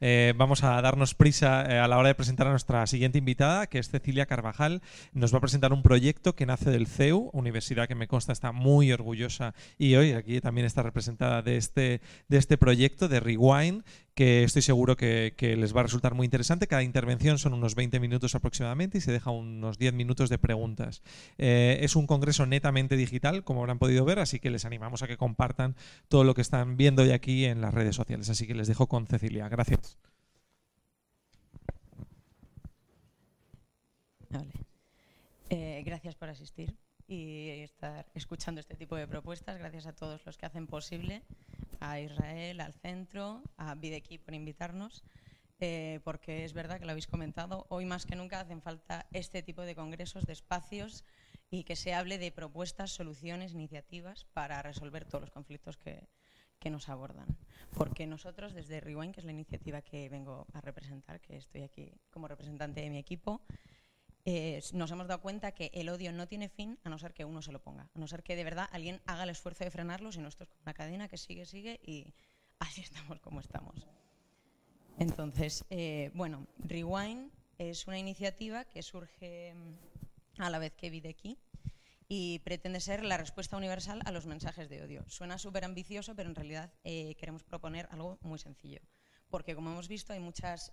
Eh, vamos a darnos prisa eh, a la hora de presentar a nuestra siguiente invitada, que es Cecilia Carvajal. Nos va a presentar un proyecto que nace del CEU, universidad que me consta está muy orgullosa y hoy aquí también está representada de este, de este proyecto de Rewind, que estoy seguro que, les va a resultar muy interesante. Cada intervención son unos 20 minutos aproximadamente y se deja unos 10 minutos de preguntas. Eh, es un congreso netamente digital, como habrán podido ver, así que les animamos a que compartan todo lo que están viendo hoy aquí en las redes sociales. Así que les dejo con Cecilia. Gracias. Eh, gracias por asistir y estar escuchando este tipo de propuestas. Gracias a todos los que hacen posible a Israel, al centro, a Bideki por invitarnos, eh, porque es verdad que lo habéis comentado, hoy más que nunca hacen falta este tipo de congresos, de espacios y que se hable de propuestas, soluciones, iniciativas para resolver todos los conflictos que, que nos abordan. Porque nosotros desde Rewind, que es la iniciativa que vengo a representar, que estoy aquí como representante de mi equipo, eh, nos hemos dado cuenta que el odio no tiene fin a no ser que uno se lo ponga, a no ser que de verdad alguien haga el esfuerzo de frenarlo, si no esto es una cadena que sigue, sigue y así estamos como estamos. Entonces, eh, bueno, Rewind es una iniciativa que surge mm, a la vez que Videki y pretende ser la respuesta universal a los mensajes de odio. Suena súper ambicioso, pero en realidad eh, queremos proponer algo muy sencillo. Porque como hemos visto hay muchas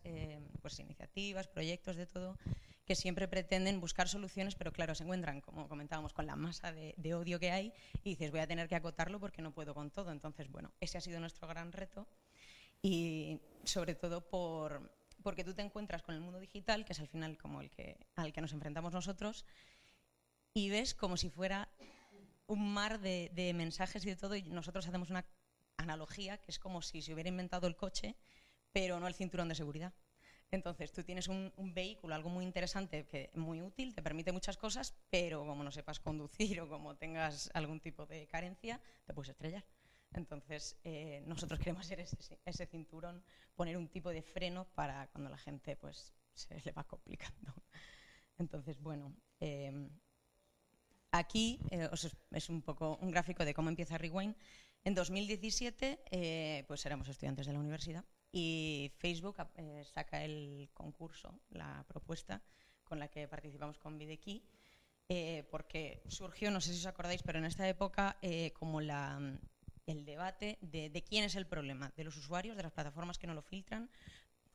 pues, iniciativas, proyectos de todo que siempre pretenden buscar soluciones, pero claro, se encuentran, como comentábamos, con la masa de, odio que hay y dices, voy a tener que acotarlo porque no puedo con todo. Entonces, bueno, ese ha sido nuestro gran reto y sobre todo por, porque tú te encuentras con el mundo digital, que es al final como el que, al que nos enfrentamos nosotros, y ves como si fuera un mar de, de mensajes y de todo, y nosotros hacemos una analogía que es como si se hubiera inventado el coche, pero no el cinturón de seguridad. Entonces, tú tienes un, vehículo, algo muy interesante, que muy útil, te permite muchas cosas, pero como no sepas conducir o como tengas algún tipo de carencia, te puedes estrellar. Entonces, eh, nosotros queremos ser ese, cinturón, poner un tipo de freno para cuando la gente pues, se le va complicando. Entonces, bueno, em, aquí eh, es un poco un gráfico de cómo empieza Rewind. En 2017, eh, pues éramos estudiantes de la universidad y Facebook eh, saca el concurso, la propuesta con la que participamos con Videki, eh, porque surgió, no sé si os acordáis, pero en esta época eh, como la, el debate de, quién es el problema, de los usuarios, de las plataformas que no lo filtran,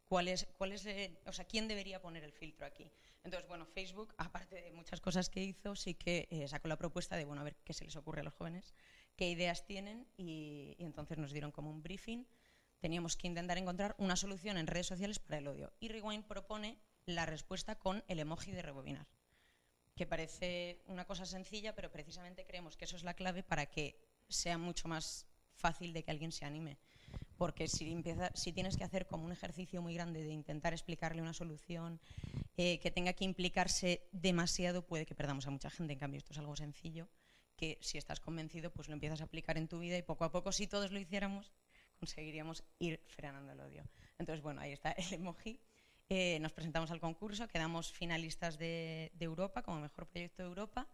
cuál es, cuál es o sea, quién debería poner el filtro aquí. Entonces, bueno, Facebook, aparte de muchas cosas que hizo, sí que sacó la propuesta de, bueno, a ver qué se les ocurre a los jóvenes, qué ideas tienen, y entonces nos dieron como un briefing teníamos que intentar encontrar una solución en redes sociales para el odio. Y Rewind propone la respuesta con el emoji de rebobinar, que parece una cosa sencilla, pero precisamente creemos que eso es la clave para que sea mucho más fácil de que alguien se anime. Porque si, empieza, si tienes que hacer como un ejercicio muy grande de intentar explicarle una solución, eh, que tenga que implicarse demasiado, puede que perdamos a mucha gente. En cambio, esto es algo sencillo que si estás convencido, pues lo empiezas a aplicar en tu vida y poco a poco, si todos lo hiciéramos, conseguiríamos ir frenando el odio. Entonces, bueno, ahí está el emoji. Eh, nos presentamos al concurso, quedamos finalistas de, Europa como mejor proyecto de Europa.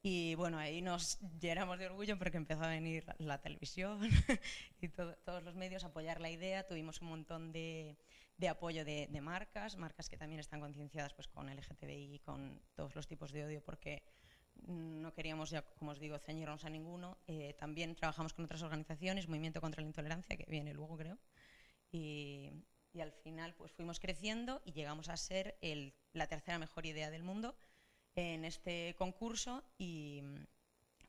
Y bueno, ahí nos llenamos de orgullo porque empezó a venir la, televisión y todos los medios a apoyar la idea. Tuvimos un montón de, apoyo de, marcas, marcas que también están concienciadas pues, con LGTBI con todos los tipos de odio, porque no queríamos, ya como os digo, ceñirnos a ninguno. Eh, también trabajamos con otras organizaciones, Movimiento contra la Intolerancia, que viene luego creo, y, al final pues fuimos creciendo y llegamos a ser la tercera mejor idea del mundo en este concurso y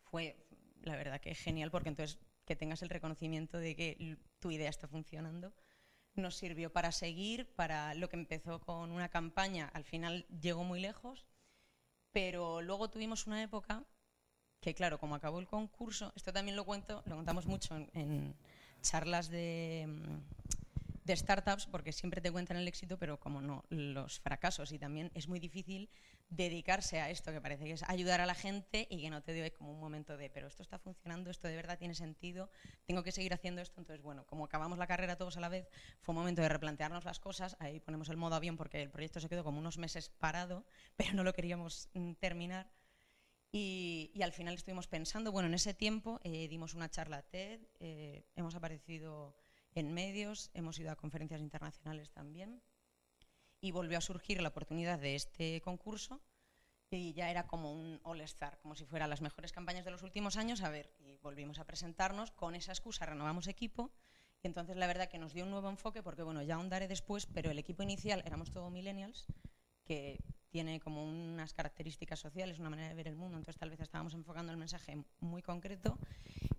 fue la verdad que genial porque entonces que tengas el reconocimiento de que tu idea está funcionando nos sirvió para seguir, para lo que empezó con una campaña, al final llegó muy lejos pero luego tuvimos una época que, claro, como acabó el concurso, esto también lo cuento, lo contamos mucho en, charlas de, de startups porque siempre te cuentan el éxito, pero como no, los fracasos. Y también es muy difícil dedicarse a esto, que parece que es ayudar a la gente y que no te dé como un momento de, pero esto está funcionando, esto de verdad tiene sentido, tengo que seguir haciendo esto. Entonces, bueno, como acabamos la carrera todos a la vez, fue un momento de replantearnos las cosas. Ahí ponemos el modo avión porque el proyecto se quedó como unos meses parado, pero no lo queríamos mm, terminar. Y, al final estuvimos pensando, bueno, en ese tiempo eh, dimos una charla TED, eh, hemos aparecido en medios, hemos ido a conferencias internacionales también y volvió a surgir la oportunidad de este concurso y ya era como un all-star, como si fueran las mejores campañas de los últimos años. A ver, y volvimos a presentarnos, con esa excusa renovamos equipo y entonces la verdad que nos dio un nuevo enfoque porque, bueno, ya ahondaré después, pero el equipo inicial éramos todos millennials que tiene como unas características sociales, una manera de ver el mundo, entonces tal vez estábamos enfocando el mensaje muy concreto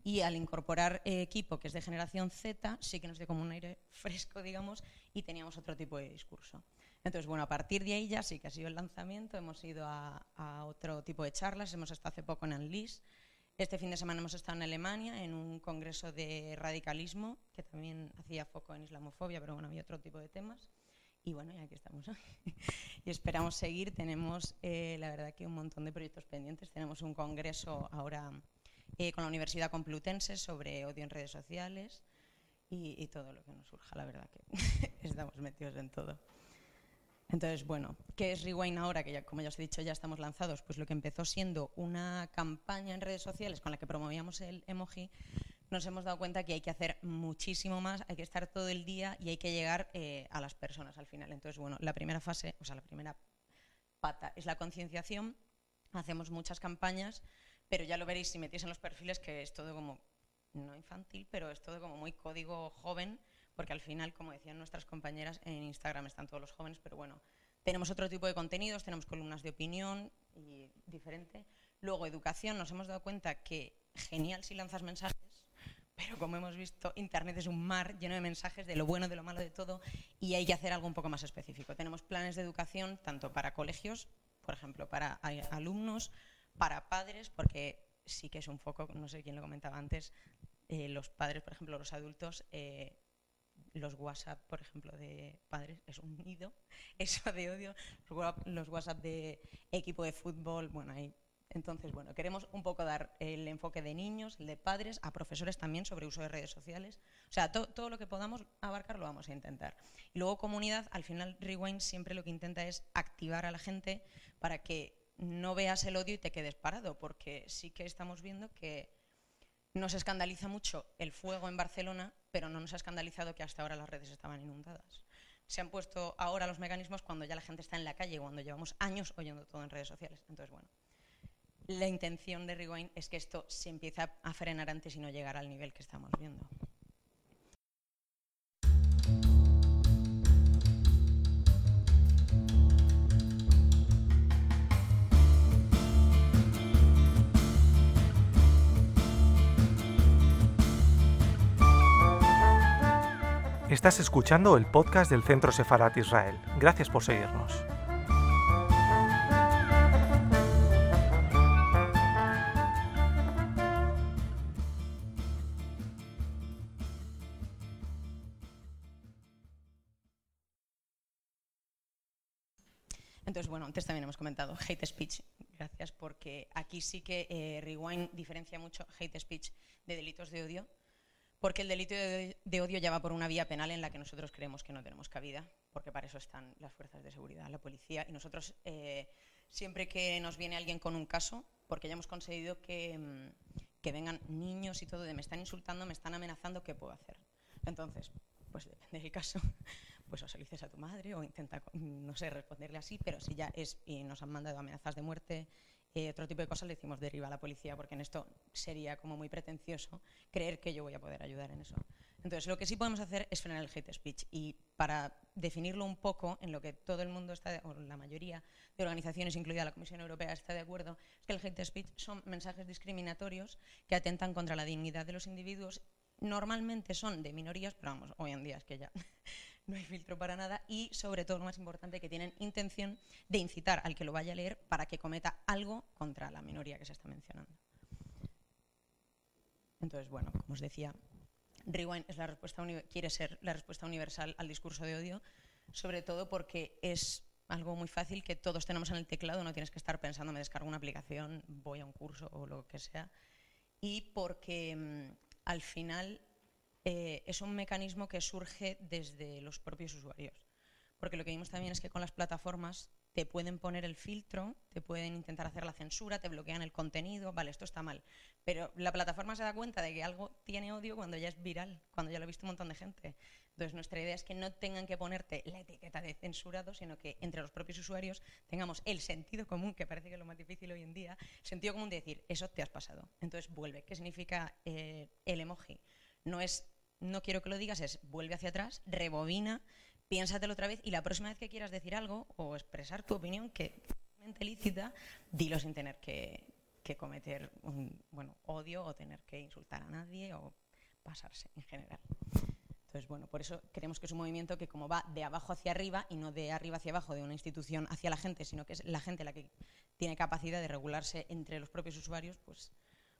y al incorporar eh, equipo que es de generación Z, sí que nos dio como un aire fresco, digamos, y teníamos otro tipo de discurso. Entonces, bueno, a partir de ahí ya sí que ha sido el lanzamiento, hemos ido a, otro tipo de charlas, hemos estado hace poco en Anlis, este fin de semana hemos estado en Alemania en un congreso de radicalismo, que también hacía foco en islamofobia, pero bueno, había otro tipo de temas. Y bueno, y aquí estamos y esperamos seguir. Tenemos, eh, la verdad, que un montón de proyectos pendientes. Tenemos un congreso ahora eh, con la Universidad Complutense sobre odio en redes sociales y, todo lo que nos surja, la verdad que estamos metidos en todo. Entonces, bueno, ¿qué es Rewind ahora? Que ya, como ya os he dicho, ya estamos lanzados. Pues lo que empezó siendo una campaña en redes sociales con la que promovíamos el emoji, nos hemos dado cuenta que hay que hacer muchísimo más, hay que estar todo el día y hay que llegar eh, a las personas al final. Entonces, bueno, la primera fase, o sea, la primera pata es la concienciación. Hacemos muchas campañas pero ya lo veréis si metéis en los perfiles que es todo como, no infantil, pero es todo como muy código joven, porque al final, como decían nuestras compañeras, en Instagram están todos los jóvenes, pero bueno, tenemos otro tipo de contenidos, tenemos columnas de opinión y diferente. Luego, educación, nos hemos dado cuenta que genial si lanzas mensajes, pero como hemos visto, Internet es un mar lleno de mensajes de lo bueno, de lo malo, de todo, y hay que hacer algo un poco más específico. Tenemos planes de educación tanto para colegios, por ejemplo, para alumnos, para padres, porque sí que es un foco, no sé quién lo comentaba antes, eh, los padres, por ejemplo, los adultos, eh, los WhatsApp, por ejemplo, de padres, es un nido, eso de odio, los WhatsApp de equipo de fútbol, bueno, ahí. Entonces, bueno, queremos un poco dar el enfoque de niños, el de padres, a profesores también sobre uso de redes sociales. O sea, todo lo que podamos abarcar lo vamos a intentar. Y luego comunidad, al final Rewind siempre lo que intenta es activar a la gente para que no veas el odio y te quedes parado, porque sí que estamos viendo que nos escandaliza mucho el fuego en Barcelona, pero no nos ha escandalizado que hasta ahora las redes estaban inundadas. Se han puesto ahora los mecanismos cuando ya la gente está en la calle, cuando llevamos años oyendo todo en redes sociales. Entonces, bueno, la intención de Rewind es que esto se empiece a frenar antes y no llegar al nivel que estamos viendo. Estás escuchando el podcast del Centro Sefarat Israel. Gracias por seguirnos. Entonces, bueno, antes también hemos comentado hate speech. Gracias, porque aquí sí que eh, Rewind diferencia mucho hate speech de delitos de odio porque el delito de, odio ya va por una vía penal en la que nosotros creemos que no tenemos cabida, porque para eso están las fuerzas de seguridad, la policía, y nosotros eh, siempre que nos viene alguien con un caso, porque ya hemos conseguido que, mm, que vengan niños y todo, de me están insultando, me están amenazando, ¿qué puedo hacer? Entonces, pues depende del caso, pues o se lo dices a tu madre o intenta, no sé, responderle así, pero si ya es y nos han mandado amenazas de muerte, eh, otro tipo de cosas le decimos deriva a la policía, porque en esto sería como muy pretencioso creer que yo voy a poder ayudar en eso. Entonces, lo que sí podemos hacer es frenar el hate speech. Y para definirlo un poco, en lo que todo el mundo está, o la mayoría de organizaciones, incluida la Comisión Europea, está de acuerdo, es que el hate speech son mensajes discriminatorios que atentan contra la dignidad de los individuos. Normalmente son de minorías, pero vamos, hoy en día es que ya no hay filtro para nada y sobre todo lo más importante que tienen intención de incitar al que lo vaya a leer para que cometa algo contra la minoría que se está mencionando. Entonces, bueno, como os decía, Rewind es la respuesta quiere ser la respuesta universal al discurso de odio, sobre todo porque es algo muy fácil que todos tenemos en el teclado, no tienes que estar pensando, me descargo una aplicación, voy a un curso o lo que sea, y porque mm, al final eh, es un mecanismo que surge desde los propios usuarios. Porque lo que vimos también es que con las plataformas te pueden poner el filtro, te pueden intentar hacer la censura, te bloquean el contenido, vale, esto está mal. Pero la plataforma se da cuenta de que algo tiene odio cuando ya es viral, cuando ya lo ha visto un montón de gente. Entonces nuestra idea es que no tengan que ponerte la etiqueta de censurado, sino que entre los propios usuarios tengamos el sentido común, que parece que es lo más difícil hoy en día, sentido común de decir, eso te has pasado. Entonces vuelve. ¿Qué significa eh, el emoji? No es, no quiero que lo digas, es vuelve hacia atrás, rebobina, piénsatelo otra vez y la próxima vez que quieras decir algo o expresar tu opinión, que es lícita, dilo sin tener que, cometer un bueno, odio o tener que insultar a nadie o pasarse en general. Entonces, bueno, por eso creemos que es un movimiento que como va de abajo hacia arriba y no de arriba hacia abajo de una institución hacia la gente, sino que es la gente la que tiene capacidad de regularse entre los propios usuarios, pues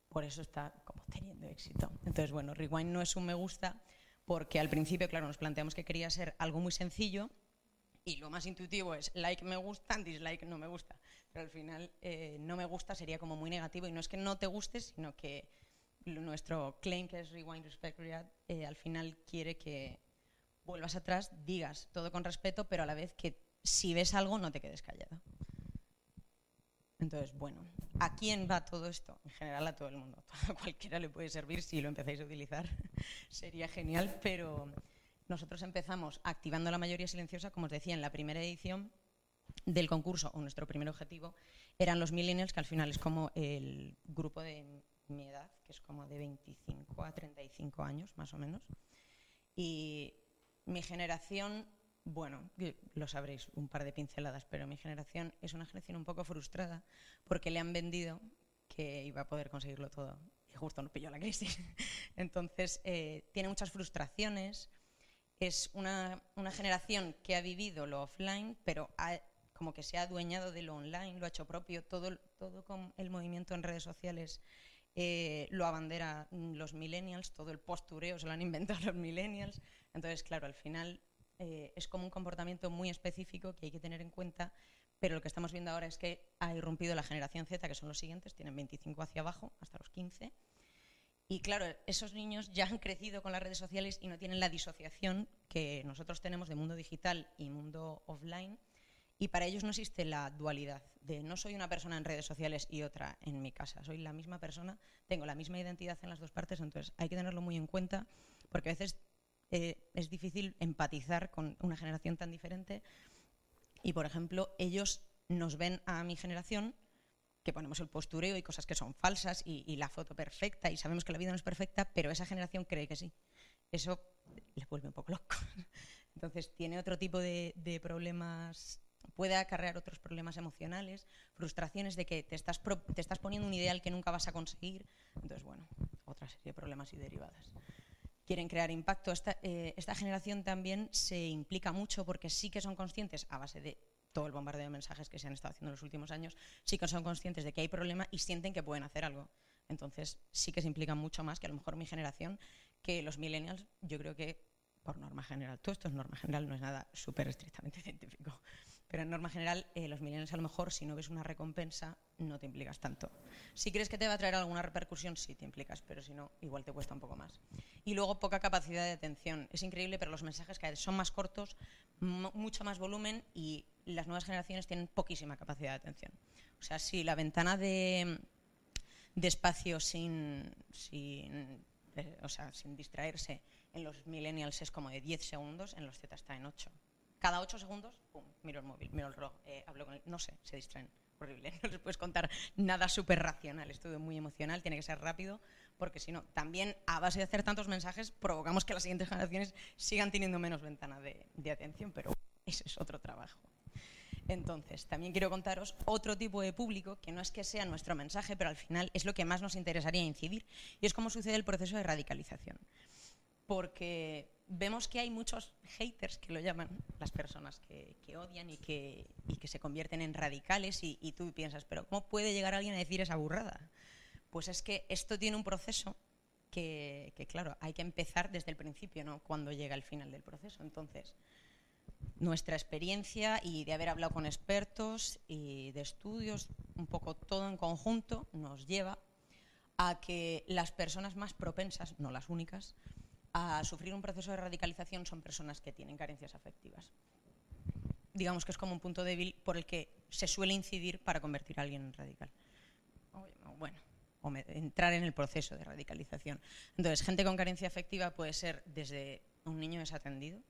por eso está como teniendo éxito. Entonces, bueno, Rewind no es un me gusta, porque al principio, claro, nos planteamos que quería ser algo muy sencillo y lo más intuitivo es like me gusta, dislike no me gusta. Pero al final eh, no me gusta sería como muy negativo y no es que no te guste, sino que nuestro claim que es Rewind Respect React eh, al final quiere que vuelvas atrás, digas todo con respeto, pero a la vez que si ves algo no te quedes callado. Entonces, bueno, ¿a quién va todo esto? En general a todo el mundo. A cualquiera le puede servir si lo empezáis a utilizar. Sería genial, pero nosotros empezamos activando la mayoría silenciosa, como os decía, en la primera edición del concurso, o nuestro primer objetivo, eran los millennials, que al final es como el grupo de mi edad, que es como de 25 a 35 años, más o menos. Y mi generación bueno, lo sabréis, un par de pinceladas, pero mi generación es una generación un poco frustrada porque le han vendido que iba a poder conseguirlo todo y justo nos pilló la crisis. Entonces, eh, tiene muchas frustraciones. Es una, generación que ha vivido lo offline, pero como que se ha adueñado de lo online, lo ha hecho propio. Todo, todo con el movimiento en redes sociales eh, lo abandera los millennials, todo el postureo se lo han inventado los millennials. Entonces, claro, al final eh, es como un comportamiento muy específico que hay que tener en cuenta, pero lo que estamos viendo ahora es que ha irrumpido la generación Z, que son los siguientes, tienen 25 hacia abajo, hasta los 15. Y claro, esos niños ya han crecido con las redes sociales y no tienen la disociación que nosotros tenemos de mundo digital y mundo offline. Y para ellos no existe la dualidad de no soy una persona en redes sociales y otra en mi casa. Soy la misma persona, tengo la misma identidad en las dos partes, entonces hay que tenerlo muy en cuenta porque a veces eh, es difícil empatizar con una generación tan diferente. Y, por ejemplo, ellos nos ven a mi generación que ponemos el postureo y cosas que son falsas y, la foto perfecta y sabemos que la vida no es perfecta, pero esa generación cree que sí. Eso les vuelve un poco loco. Entonces tiene otro tipo de, problemas, puede acarrear otros problemas emocionales, frustraciones de que te estás, te estás poniendo un ideal que nunca vas a conseguir. Entonces, bueno, otra serie de problemas y derivadas quieren crear impacto. Eh, esta, generación también se implica mucho porque sí que son conscientes, a base de todo el bombardeo de mensajes que se han estado haciendo en los últimos años, sí que son conscientes de que hay problema y sienten que pueden hacer algo. Entonces sí que se implican mucho más que a lo mejor mi generación, que los millennials, yo creo que por norma general, todo esto es norma general, no es nada súper estrictamente científico. Pero en norma general, eh, los millennials a lo mejor, si no ves una recompensa, no te implicas tanto. Si crees que te va a traer alguna repercusión, sí te implicas, pero si no, igual te cuesta un poco más. Y luego poca capacidad de atención. Es increíble, pero los mensajes cada vez son más cortos, mucho más volumen y las nuevas generaciones tienen poquísima capacidad de atención. O sea, si la ventana de, de espacio sin, sin, eh, o sea, sin distraerse en los millennials es como de 10 segundos, en los Z está en 8 cada ocho segundos, pum, miro el móvil, miro el reloj, eh, hablo con él, no sé, se distraen. Horrible, no les puedes contar nada súper racional, es muy emocional, tiene que ser rápido, porque si no, también a base de hacer tantos mensajes provocamos que las siguientes generaciones sigan teniendo menos ventana de, de atención, pero ese es otro trabajo. Entonces, también quiero contaros otro tipo de público que no es que sea nuestro mensaje, pero al final es lo que más nos interesaría incidir, y es cómo sucede el proceso de radicalización. Porque vemos que hay muchos haters que lo llaman, las personas que, odian y que, se convierten en radicales y, y, tú piensas, pero ¿cómo puede llegar alguien a decir esa burrada? Pues es que esto tiene un proceso que, que, claro, hay que empezar desde el principio, ¿no? Cuando llega el final del proceso. Entonces, nuestra experiencia y de haber hablado con expertos y de estudios, un poco todo en conjunto, nos lleva a que las personas más propensas, no las únicas, a sufrir un proceso de radicalización son personas que tienen carencias afectivas. Digamos que es como un punto débil por el que se suele incidir para convertir a alguien en radical. Bueno, o entrar en el proceso de radicalización. Entonces, gente con carencia afectiva puede ser desde un niño desatendido,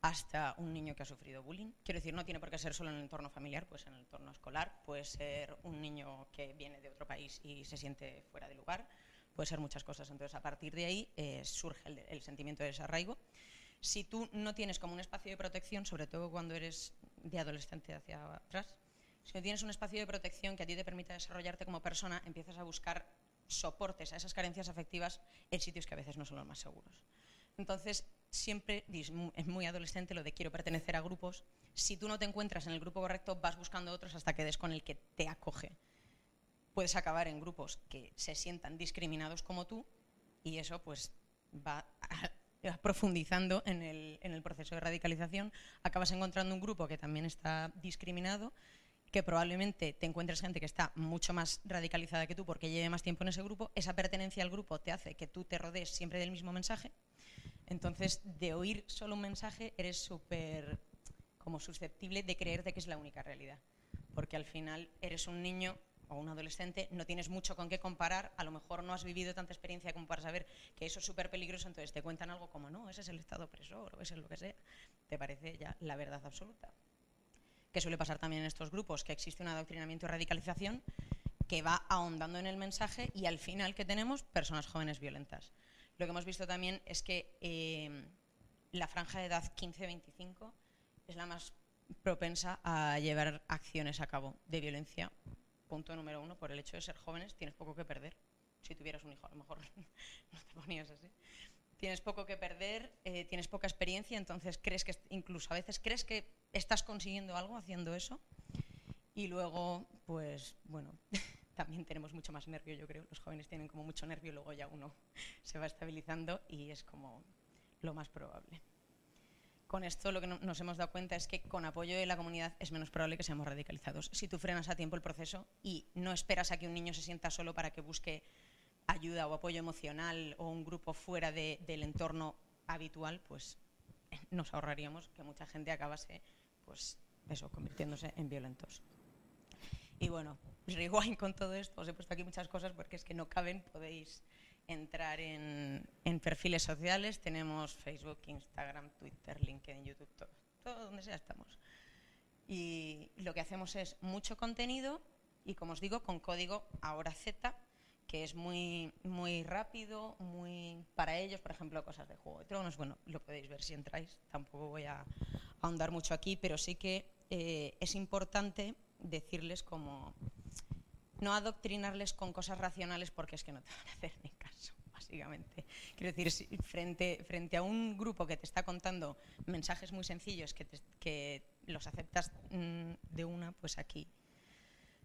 hasta un niño que ha sufrido bullying. Quiero decir, no tiene por qué ser solo en el entorno familiar, pues en el entorno escolar, puede ser un niño que viene de otro país y se siente fuera de lugar, puede ser muchas cosas. Entonces, a partir de ahí eh, surge el, sentimiento de desarraigo. Si tú no tienes como un espacio de protección, sobre todo cuando eres de adolescente hacia atrás, si no tienes un espacio de protección que a ti te permita desarrollarte como persona, empiezas a buscar soportes a esas carencias afectivas en sitios que a veces no son los más seguros. Entonces, siempre es muy adolescente lo de quiero pertenecer a grupos. Si tú no te encuentras en el grupo correcto, vas buscando otros hasta que des con el que te acoge. Puedes acabar en grupos que se sientan discriminados como tú y eso pues va profundizando en el, en el proceso de radicalización. Acabas encontrando un grupo que también está discriminado que probablemente te encuentres gente que está mucho más radicalizada que tú porque lleve más tiempo en ese grupo, esa pertenencia al grupo te hace que tú te rodees siempre del mismo mensaje entonces, de oír solo un mensaje, eres súper como susceptible de creerte que es la única realidad. Porque al final eres un niño o un adolescente, no tienes mucho con qué comparar, a lo mejor no has vivido tanta experiencia como para saber que eso es súper peligroso, entonces te cuentan algo como, no, ese es el estado opresor o ese es lo que sea, te parece ya la verdad absoluta. Que suele pasar también en estos grupos, que existe un adoctrinamiento y radicalización que va ahondando en el mensaje y al final que tenemos personas jóvenes violentas. Lo que hemos visto también es que eh, la franja de edad 15-25 es la más propensa a llevar acciones a cabo de violencia. Punto número uno, por el hecho de ser jóvenes, tienes poco que perder. Si tuvieras un hijo, a lo mejor no te ponías así. Tienes poco que perder, eh, tienes poca experiencia, entonces crees que, incluso a veces crees que estás consiguiendo algo haciendo eso. Y luego, pues, bueno, también tenemos mucho más nervio, yo creo. Los jóvenes tienen como mucho nervio, luego ya uno se va estabilizando y es como lo más probable. Con esto lo que nos hemos dado cuenta es que con apoyo de la comunidad es menos probable que seamos radicalizados. Si tú frenas a tiempo el proceso y no esperas a que un niño se sienta solo para que busque ayuda o apoyo emocional o un grupo fuera del entorno habitual, pues nos ahorraríamos que mucha gente acabase pues eso, convirtiéndose en violentos. Y bueno, rewind con todo esto, os he puesto aquí muchas cosas porque es que no caben, podéis entrar en, perfiles sociales, tenemos Facebook, Instagram, Twitter, LinkedIn, YouTube, todo, donde sea estamos. Y lo que hacemos es mucho contenido y como os digo, con código ahora Z, que es muy, muy rápido, muy para ellos, por ejemplo, cosas de Juego de Tronos, bueno, lo podéis ver si entráis, tampoco voy a ahondar mucho aquí, pero sí que eh, es importante decirles como no adoctrinarles con cosas racionales porque es que no te van a hacer ni Quiero decir, frente, frente a un grupo que te está contando mensajes muy sencillos que, que los aceptas mm, de una, pues aquí.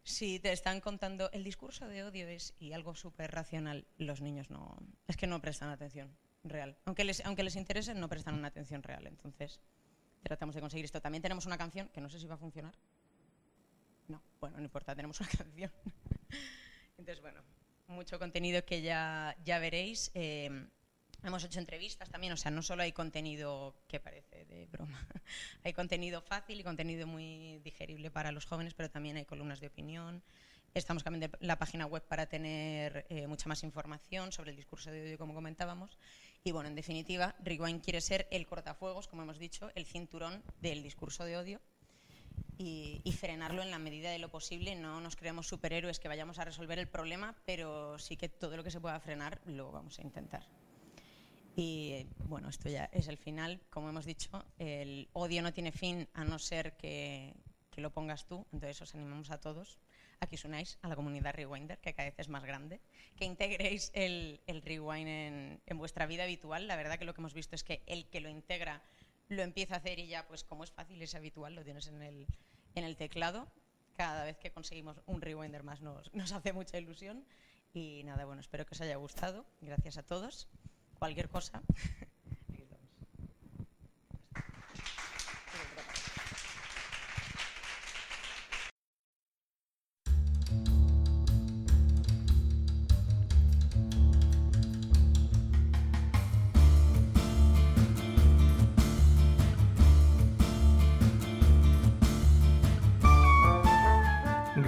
Si te están contando el discurso de odio es y algo súper racional, los niños no, es que no prestan atención real. Aunque les, aunque les interese, no prestan una atención real. Entonces, tratamos de conseguir esto. También tenemos una canción que no sé si va a funcionar. No, bueno, no importa, tenemos una canción. Entonces, bueno, mucho contenido que ya, ya veréis. Eh, hemos hecho entrevistas también, o sea, no solo hay contenido que parece de broma, hay contenido fácil y contenido muy digerible para los jóvenes, pero también hay columnas de opinión. Estamos cambiando la página web para tener eh, mucha más información sobre el discurso de odio, como comentábamos. Y bueno, en definitiva, Rewind quiere ser el cortafuegos, como hemos dicho, el cinturón del discurso de odio y, frenarlo en la medida de lo posible. No nos creemos superhéroes que vayamos a resolver el problema, pero sí que todo lo que se pueda frenar lo vamos a intentar. Y bueno, esto ya es el final. Como hemos dicho, el odio no tiene fin a no ser que, que lo pongas tú. Entonces os animamos a todos a que os unáis a la comunidad Rewinder, que cada vez es más grande, que integréis el, el Rewind en, en vuestra vida habitual. La verdad que lo que hemos visto es que el que lo integra lo empieza a hacer y ya, pues como es fácil, es habitual, lo tienes en el, en el teclado. Cada vez que conseguimos un rewinder más nos, hace mucha ilusión. Y nada, bueno, espero que os haya gustado. Gracias a todos. Cualquier cosa.